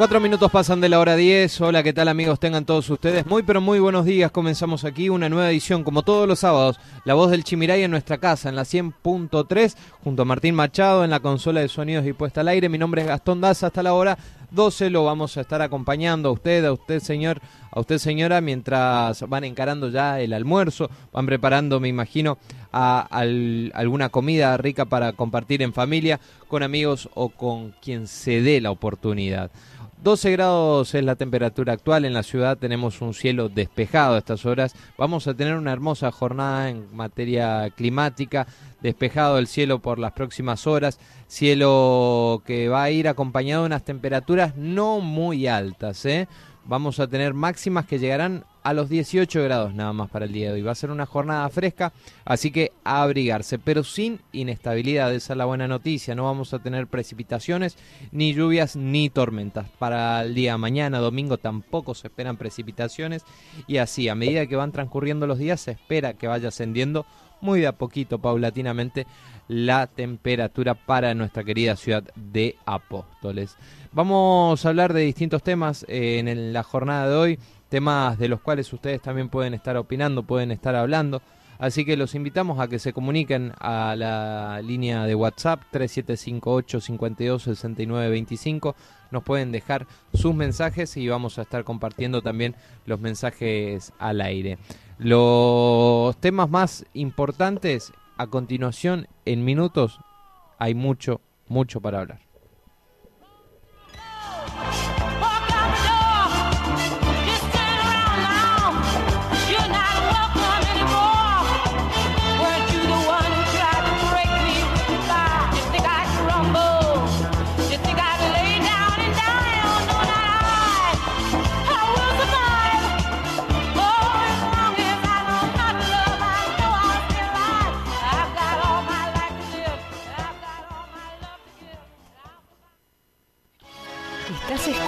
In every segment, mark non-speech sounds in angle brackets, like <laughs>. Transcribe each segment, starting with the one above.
Cuatro minutos pasan de la hora 10. Hola, ¿qué tal amigos? Tengan todos ustedes muy pero muy buenos días. Comenzamos aquí una nueva edición, como todos los sábados, La Voz del Chimiray en nuestra casa, en la 100.3, junto a Martín Machado en la consola de sonidos y puesta al aire. Mi nombre es Gastón Daza. Hasta la hora 12 lo vamos a estar acompañando a usted, a usted señor, a usted señora, mientras van encarando ya el almuerzo, van preparando, me imagino, a, alguna comida rica para compartir en familia, con amigos o con quien se dé la oportunidad. 12 grados es la temperatura actual en la ciudad, tenemos un cielo despejado a estas horas. Vamos a tener una hermosa jornada en materia climática, despejado el cielo por las próximas horas, cielo que va a ir acompañado de unas temperaturas no muy altas. ¿eh? Vamos a tener máximas que llegarán a los 18 grados nada más para el día de hoy. Va a ser una jornada fresca, así que a abrigarse, pero sin inestabilidad. Esa es la buena noticia. No vamos a tener precipitaciones, ni lluvias, ni tormentas. Para el día mañana, domingo, tampoco se esperan precipitaciones. Y así, a medida que van transcurriendo los días, se espera que vaya ascendiendo muy de a poquito, paulatinamente, la temperatura para nuestra querida ciudad de Apóstoles. Vamos a hablar de distintos temas eh, en la jornada de hoy temas de los cuales ustedes también pueden estar opinando, pueden estar hablando. Así que los invitamos a que se comuniquen a la línea de WhatsApp 3758 52 25. Nos pueden dejar sus mensajes y vamos a estar compartiendo también los mensajes al aire. Los temas más importantes a continuación en minutos hay mucho, mucho para hablar.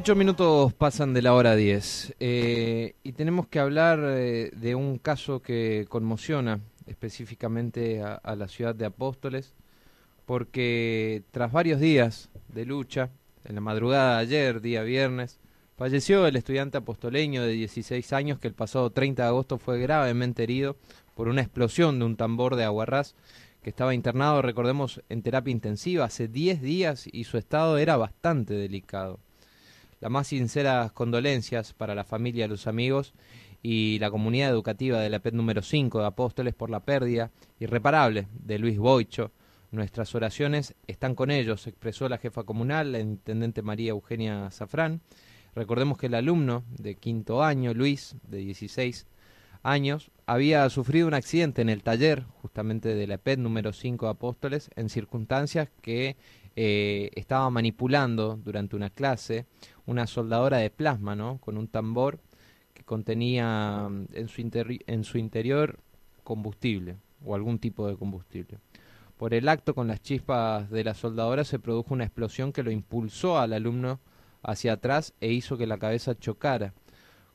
Ocho minutos pasan de la hora 10 eh, y tenemos que hablar eh, de un caso que conmociona específicamente a, la ciudad de Apóstoles, porque tras varios días de lucha, en la madrugada de ayer, día viernes, falleció el estudiante apostoleño de 16 años que el pasado 30 de agosto fue gravemente herido por una explosión de un tambor de aguarrás que estaba internado, recordemos, en terapia intensiva hace 10 días y su estado era bastante delicado las más sinceras condolencias para la familia los amigos y la comunidad educativa de la PET número 5 de Apóstoles por la pérdida irreparable de Luis Boicho. Nuestras oraciones están con ellos, expresó la jefa comunal, la intendente María Eugenia Zafrán. Recordemos que el alumno de quinto año, Luis, de 16 años, había sufrido un accidente en el taller, justamente de la PET número 5 de Apóstoles, en circunstancias que eh, estaba manipulando durante una clase una soldadora de plasma, ¿no? Con un tambor que contenía mm, en su, en su interior combustible o algún tipo de combustible. Por el acto con las chispas de la soldadora se produjo una explosión que lo impulsó al alumno hacia atrás e hizo que la cabeza chocara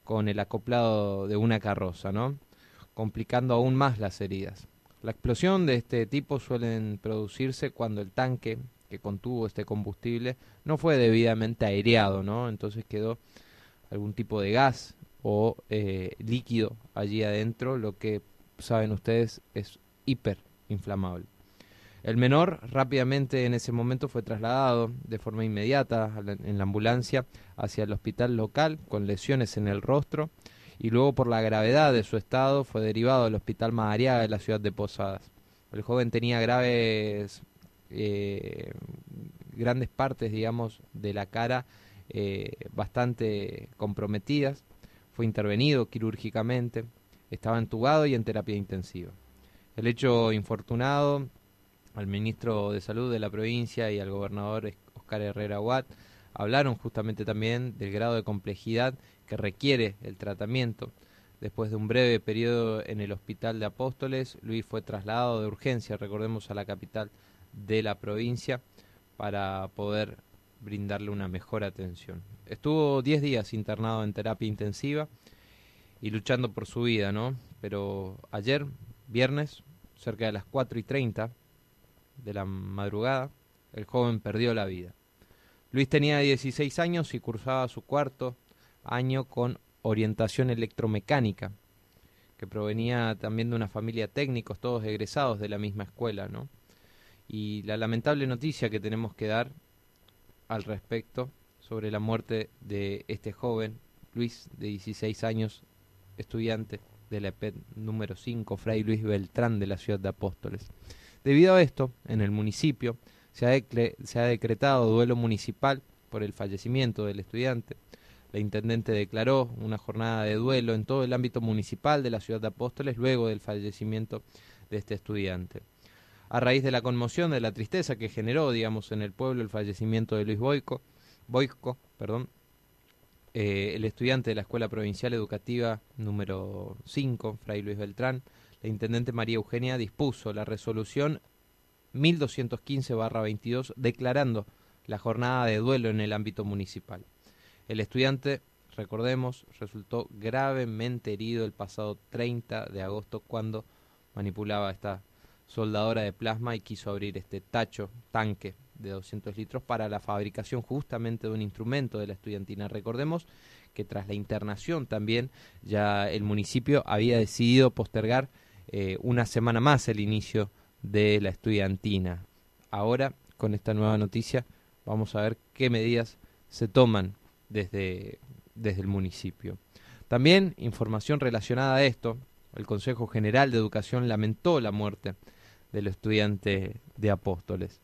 con el acoplado de una carroza, ¿no? complicando aún más las heridas. La explosión de este tipo suelen producirse cuando el tanque que contuvo este combustible no fue debidamente aireado, ¿no? Entonces quedó algún tipo de gas o eh, líquido allí adentro, lo que saben ustedes es hiperinflamable. El menor rápidamente en ese momento fue trasladado de forma inmediata en la ambulancia hacia el hospital local con lesiones en el rostro y luego por la gravedad de su estado fue derivado al hospital Madariaga de la ciudad de Posadas. El joven tenía graves eh, grandes partes, digamos, de la cara eh, bastante comprometidas. Fue intervenido quirúrgicamente, estaba entubado y en terapia intensiva. El hecho infortunado al ministro de Salud de la provincia y al gobernador Oscar Herrera Watt hablaron justamente también del grado de complejidad que requiere el tratamiento. Después de un breve periodo en el Hospital de Apóstoles, Luis fue trasladado de urgencia, recordemos, a la capital de la provincia para poder brindarle una mejor atención. Estuvo 10 días internado en terapia intensiva y luchando por su vida, ¿no? Pero ayer, viernes, cerca de las 4 y 30 de la madrugada, el joven perdió la vida. Luis tenía 16 años y cursaba su cuarto año con orientación electromecánica, que provenía también de una familia de técnicos, todos egresados de la misma escuela, ¿no? Y la lamentable noticia que tenemos que dar al respecto sobre la muerte de este joven, Luis, de 16 años, estudiante de la EPED número 5, Fray Luis Beltrán de la ciudad de Apóstoles. Debido a esto, en el municipio se ha, se ha decretado duelo municipal por el fallecimiento del estudiante. La intendente declaró una jornada de duelo en todo el ámbito municipal de la ciudad de Apóstoles luego del fallecimiento de este estudiante a raíz de la conmoción, de la tristeza que generó, digamos, en el pueblo el fallecimiento de Luis Boico, perdón, eh, el estudiante de la Escuela Provincial Educativa número 5, Fray Luis Beltrán, la intendente María Eugenia dispuso la resolución 1215-22 declarando la jornada de duelo en el ámbito municipal. El estudiante, recordemos, resultó gravemente herido el pasado 30 de agosto cuando manipulaba esta soldadora de plasma y quiso abrir este tacho, tanque de 200 litros para la fabricación justamente de un instrumento de la estudiantina. Recordemos que tras la internación también ya el municipio había decidido postergar eh, una semana más el inicio de la estudiantina. Ahora, con esta nueva noticia, vamos a ver qué medidas se toman desde, desde el municipio. También información relacionada a esto, el Consejo General de Educación lamentó la muerte del estudiante de Apóstoles.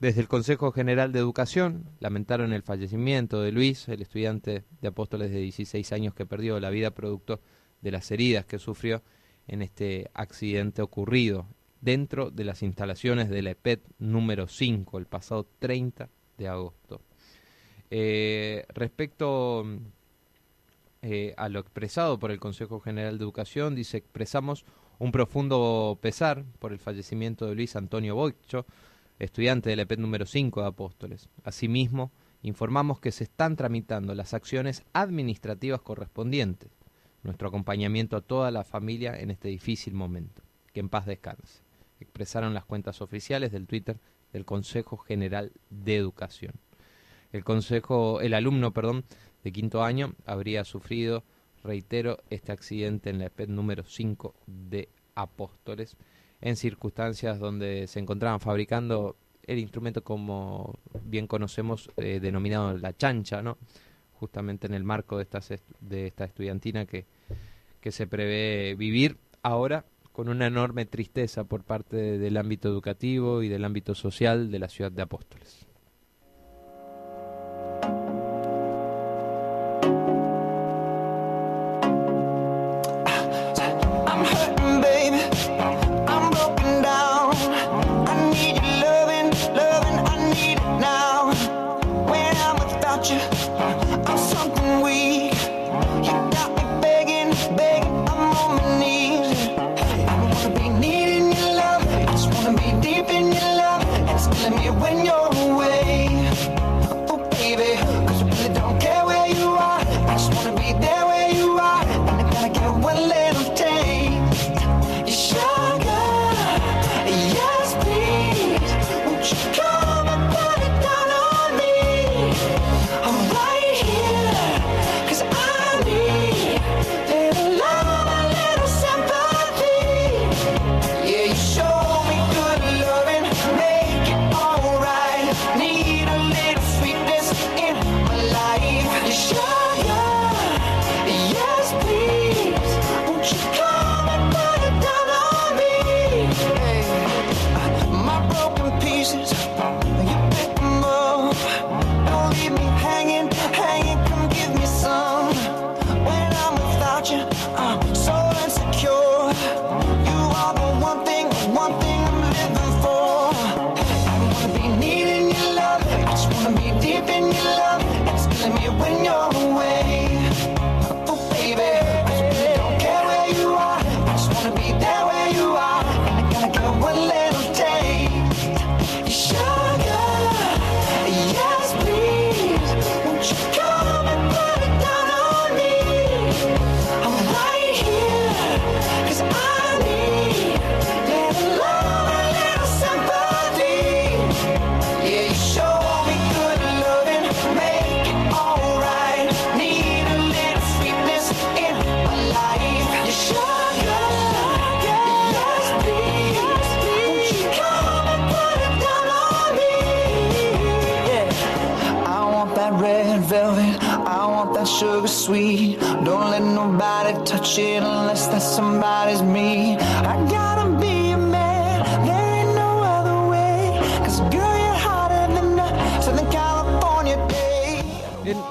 Desde el Consejo General de Educación lamentaron el fallecimiento de Luis, el estudiante de Apóstoles de 16 años que perdió la vida producto de las heridas que sufrió en este accidente ocurrido dentro de las instalaciones de la EPET número 5 el pasado 30 de agosto. Eh, respecto eh, a lo expresado por el Consejo General de Educación, dice expresamos un profundo pesar por el fallecimiento de Luis Antonio Boicho, estudiante del EPET número 5 de Apóstoles. Asimismo, informamos que se están tramitando las acciones administrativas correspondientes. Nuestro acompañamiento a toda la familia en este difícil momento. Que en paz descanse. Expresaron las cuentas oficiales del Twitter del Consejo General de Educación. El consejo, el alumno, perdón, de quinto año habría sufrido reitero, este accidente en la EPET número 5 de Apóstoles, en circunstancias donde se encontraban fabricando el instrumento como bien conocemos eh, denominado la chancha, ¿no? justamente en el marco de esta, de esta estudiantina que, que se prevé vivir ahora con una enorme tristeza por parte del ámbito educativo y del ámbito social de la ciudad de Apóstoles.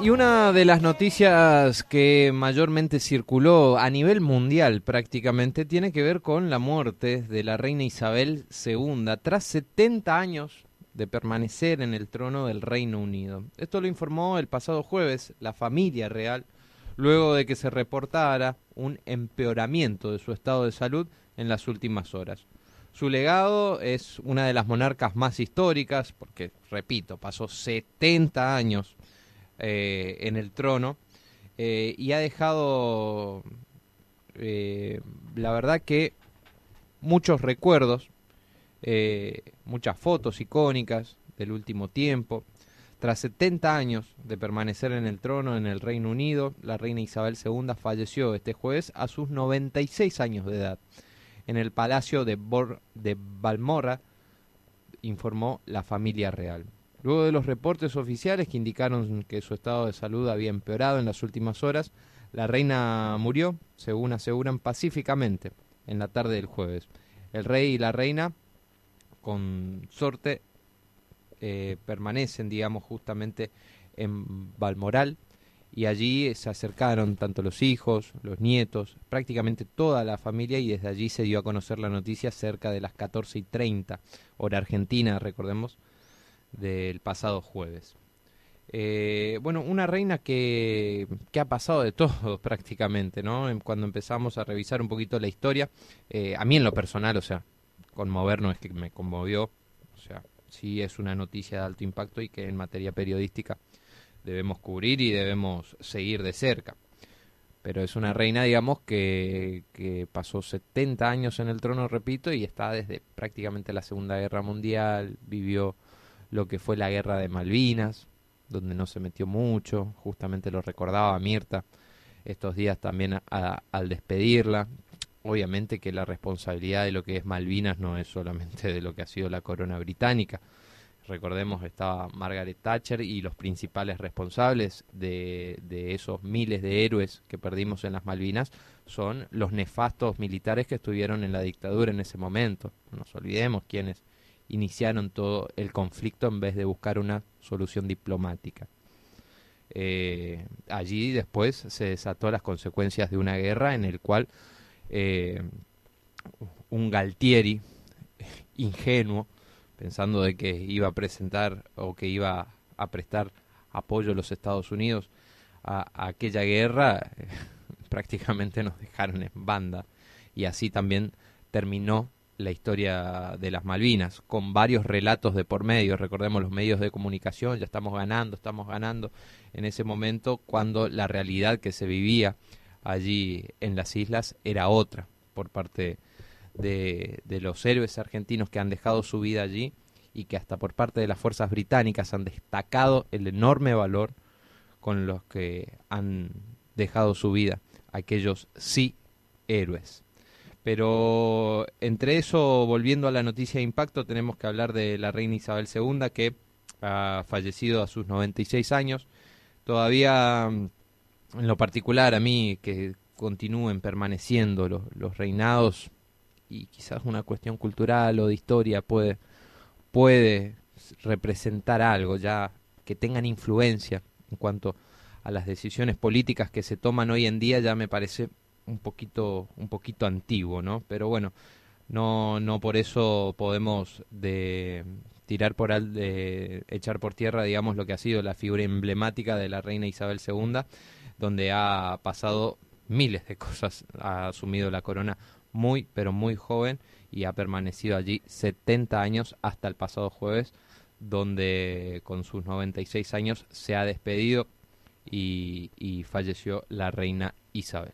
Y una de las noticias que mayormente circuló a nivel mundial prácticamente tiene que ver con la muerte de la reina Isabel II tras 70 años de permanecer en el trono del Reino Unido. Esto lo informó el pasado jueves la familia real luego de que se reportara un empeoramiento de su estado de salud en las últimas horas. Su legado es una de las monarcas más históricas, porque, repito, pasó 70 años eh, en el trono eh, y ha dejado, eh, la verdad que, muchos recuerdos, muchas fotos icónicas del último tiempo. Tras 70 años de permanecer en el trono en el Reino Unido, la reina Isabel II falleció este jueves a sus 96 años de edad en el palacio de, de Balmorra, informó la familia real. Luego de los reportes oficiales que indicaron que su estado de salud había empeorado en las últimas horas, la reina murió, según aseguran, pacíficamente en la tarde del jueves. El rey y la reina, con suerte, eh, permanecen, digamos, justamente en Balmoral y allí se acercaron tanto los hijos, los nietos, prácticamente toda la familia y desde allí se dio a conocer la noticia cerca de las 14 y 30, hora argentina, recordemos, del pasado jueves. Eh, bueno, una reina que, que, ha pasado de todo <laughs> prácticamente, ¿no? Cuando empezamos a revisar un poquito la historia, eh, a mí en lo personal, o sea, conmovernos es que me conmovió, o sea, sí es una noticia de alto impacto y que en materia periodística debemos cubrir y debemos seguir de cerca. Pero es una reina, digamos, que, que pasó 70 años en el trono, repito, y está desde prácticamente la Segunda Guerra Mundial, vivió lo que fue la Guerra de Malvinas, donde no se metió mucho, justamente lo recordaba Mirta estos días también al despedirla, obviamente que la responsabilidad de lo que es Malvinas no es solamente de lo que ha sido la corona británica. recordemos estaba Margaret Thatcher y los principales responsables de, de, esos miles de héroes que perdimos en las Malvinas son los nefastos militares que estuvieron en la dictadura en ese momento. No nos olvidemos quienes iniciaron todo el conflicto en vez de buscar una solución diplomática. Eh, allí después se desató las consecuencias de una guerra en el cual eh, un Galtieri <laughs> ingenuo, pensando de que iba a presentar o que iba a prestar apoyo a los Estados Unidos a, aquella guerra, <laughs> prácticamente nos dejaron en banda y así también terminó la historia de las Malvinas, con varios relatos de por medio, recordemos los medios de comunicación, ya estamos ganando, estamos ganando, en ese momento cuando la realidad que se vivía allí en las islas era otra por parte de, de los héroes argentinos que han dejado su vida allí y que hasta por parte de las fuerzas británicas han destacado el enorme valor con los que han dejado su vida aquellos sí héroes. Pero entre eso, volviendo a la noticia de impacto, tenemos que hablar de la reina Isabel II, que ha fallecido a sus 96 años. Todavía, mm, en lo particular, a mí, que continúen permaneciendo los, reinados, y quizás una cuestión cultural o de historia puede, puede representar algo, ya que tengan influencia en cuanto a las decisiones políticas que se toman hoy en día, ya me parece un poquito un poquito antiguo, ¿no? Pero bueno, no no por eso podemos de tirar por al, de echar por tierra, digamos, lo que ha sido la figura emblemática de la reina Isabel II, donde ha pasado miles de cosas, ha asumido la corona muy pero muy joven y ha permanecido allí 70 años hasta el pasado jueves, donde con sus 96 años se ha despedido y, y falleció la reina Isabel.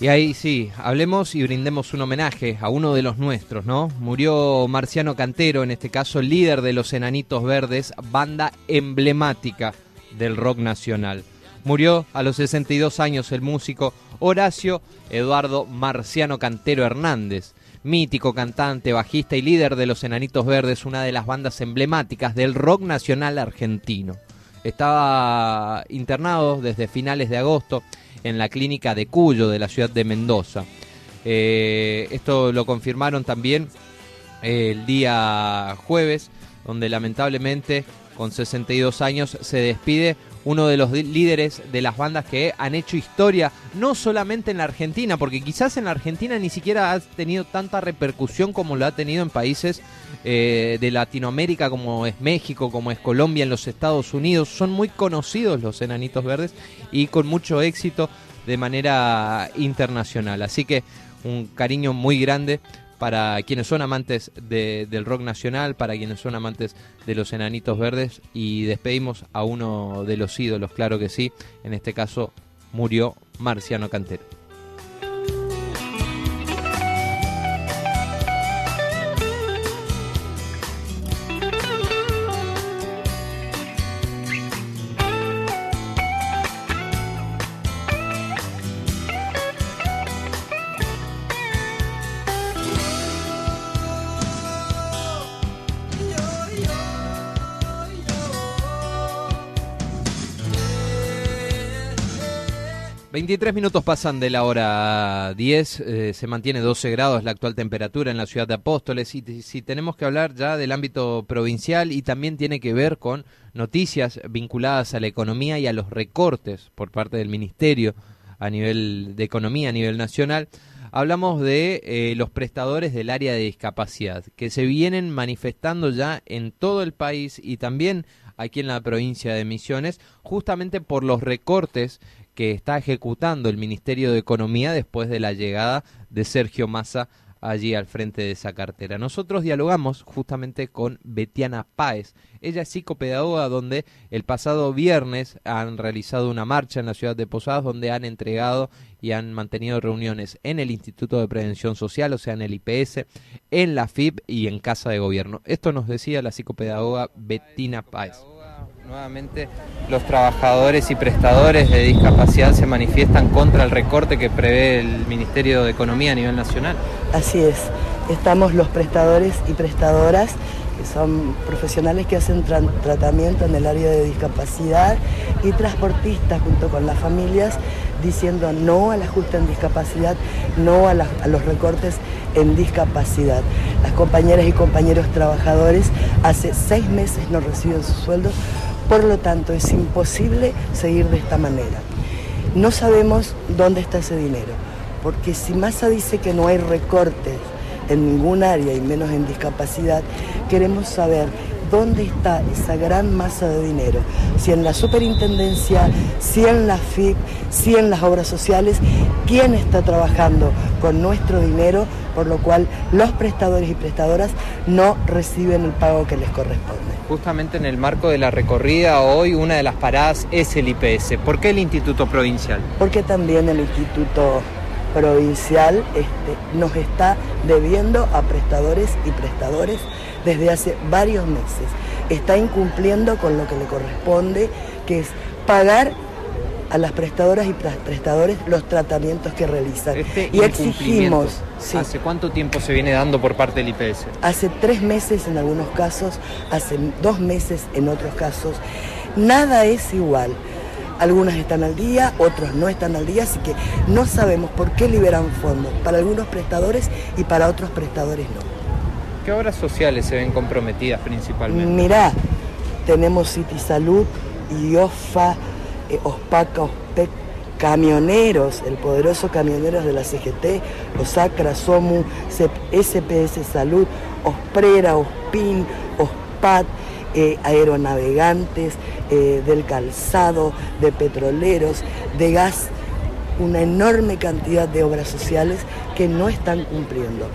Y ahí sí, hablemos y brindemos un homenaje a uno de los nuestros, ¿no? Murió Marciano Cantero, en este caso líder de los Enanitos Verdes, banda emblemática del rock nacional. Murió a los 62 años el músico Horacio Eduardo Marciano Cantero Hernández, mítico cantante, bajista y líder de los Enanitos Verdes, una de las bandas emblemáticas del rock nacional argentino. Estaba internado desde finales de agosto en la clínica de Cuyo de la ciudad de Mendoza. Eh, esto lo confirmaron también eh, el día jueves, donde lamentablemente con 62 años se despide uno de los líderes de las bandas que han hecho historia, no solamente en la Argentina, porque quizás en la Argentina ni siquiera ha tenido tanta repercusión como lo ha tenido en países eh, de Latinoamérica como es México, como es Colombia, en los Estados Unidos. Son muy conocidos los Enanitos Verdes y con mucho éxito de manera internacional. Así que un cariño muy grande para quienes son amantes del rock nacional, para quienes son amantes de los enanitos verdes y despedimos a uno de los ídolos, claro que sí, en este caso murió Marciano Cantero. 23 minutos pasan de la hora 10, eh, se mantiene 12 grados la actual temperatura en la ciudad de Apóstoles y si tenemos que hablar ya del ámbito provincial y también tiene que ver con noticias vinculadas a la economía y a los recortes por parte del Ministerio a nivel de economía, a nivel nacional, hablamos de eh, los prestadores del área de discapacidad que se vienen manifestando ya en todo el país y también aquí en la provincia de Misiones, justamente por los recortes que está ejecutando el Ministerio de Economía después de la llegada de Sergio Massa allí al frente de esa cartera. Nosotros dialogamos justamente con Betiana Páez. Ella es psicopedagoga donde el pasado viernes han realizado una marcha en la ciudad de Posadas donde han entregado y han mantenido reuniones en el Instituto de Prevención Social, o sea, en el IPS, en la FIP y en Casa de Gobierno. Esto nos decía la psicopedagoga Betina Páez. Nuevamente, los trabajadores y prestadores de discapacidad se manifiestan contra el recorte que prevé el Ministerio de Economía a nivel nacional. Así es, estamos los prestadores y prestadoras que son profesionales que hacen tratamiento en el área de discapacidad y transportistas junto con las familias diciendo no al ajuste en discapacidad, no a, a, los recortes en discapacidad. Las compañeras y compañeros trabajadores hace seis meses no reciben su sueldo por lo tanto, es imposible seguir de esta manera. No sabemos dónde está ese dinero, porque si Massa dice que no hay recortes en ningún área y menos en discapacidad, queremos saber dónde está esa gran masa de dinero, si en la superintendencia, si en la FIP, si en las obras sociales, quién está trabajando con nuestro dinero, por lo cual los prestadores y prestadoras no reciben el pago que les corresponde. Justamente en el marco de la recorrida hoy una de las paradas es el IPS. ¿Por qué el Instituto Provincial? Porque también el Instituto Provincial este, nos está debiendo a prestadores y prestadores desde hace varios meses. Está incumpliendo con lo que le corresponde, que es pagar a las prestadoras y prestadores los tratamientos que realizan. Este y exigimos. ¿Hace cuánto tiempo se viene dando por parte del IPS? Hace tres meses en algunos casos, hace dos meses en otros casos. Nada es igual. Algunas están al día, otros no están al día, así que no sabemos por qué liberan fondos para algunos prestadores y para otros prestadores no. ¿Qué obras sociales se ven comprometidas principalmente? Mirá, tenemos City Salud, IOFA, eh, OSPACA, OSPEC, camioneros, el poderoso camioneros de la CGT, OSACRA, SOMU, SPS Salud, OSPRERA, OSPIN, OSPAT, eh, aeronavegantes, eh, del calzado, de petroleros, de gas, una enorme cantidad de obras sociales que no están cumpliendo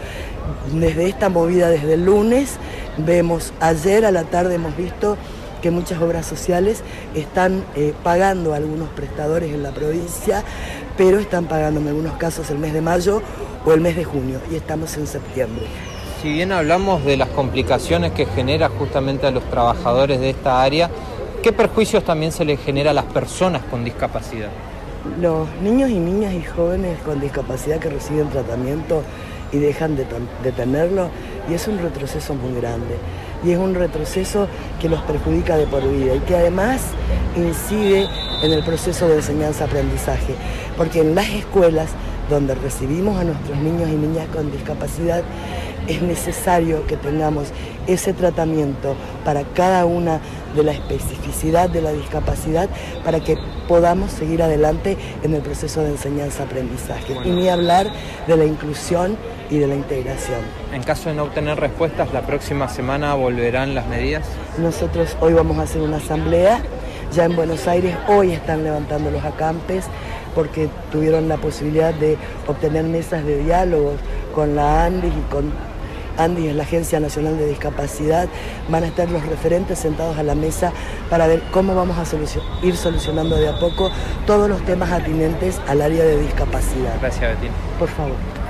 desde esta movida desde el lunes. Vemos, ayer a la tarde hemos visto que muchas obras sociales están eh, pagando algunos prestadores en la provincia, pero están pagando en algunos casos el mes de mayo o el mes de junio y estamos en septiembre. Si bien hablamos de las complicaciones que genera justamente a los trabajadores de esta área, ¿qué perjuicios también se les genera a las personas con discapacidad? Los niños y niñas y jóvenes con discapacidad que reciben tratamiento y dejan de, tenerlo y es un retroceso muy grande y es un retroceso que los perjudica de por vida y que además incide en el proceso de enseñanza-aprendizaje, porque en las escuelas donde recibimos a nuestros niños y niñas con discapacidad, es necesario que tengamos ese tratamiento para cada una de la especificidad de la discapacidad para que podamos seguir adelante en el proceso de enseñanza-aprendizaje. Y ni hablar de la inclusión y de la integración. En caso de no obtener respuestas, la próxima semana volverán las medidas. Nosotros hoy vamos a hacer una asamblea. Ya en Buenos Aires hoy están levantando los acampes porque tuvieron la posibilidad de obtener mesas de diálogo con la ANDI y con Andy es la Agencia Nacional de Discapacidad, van a estar los referentes sentados a la mesa para ver cómo vamos a ir solucionando de a poco todos los temas atinentes al área de discapacidad. Gracias, Betín. Por favor.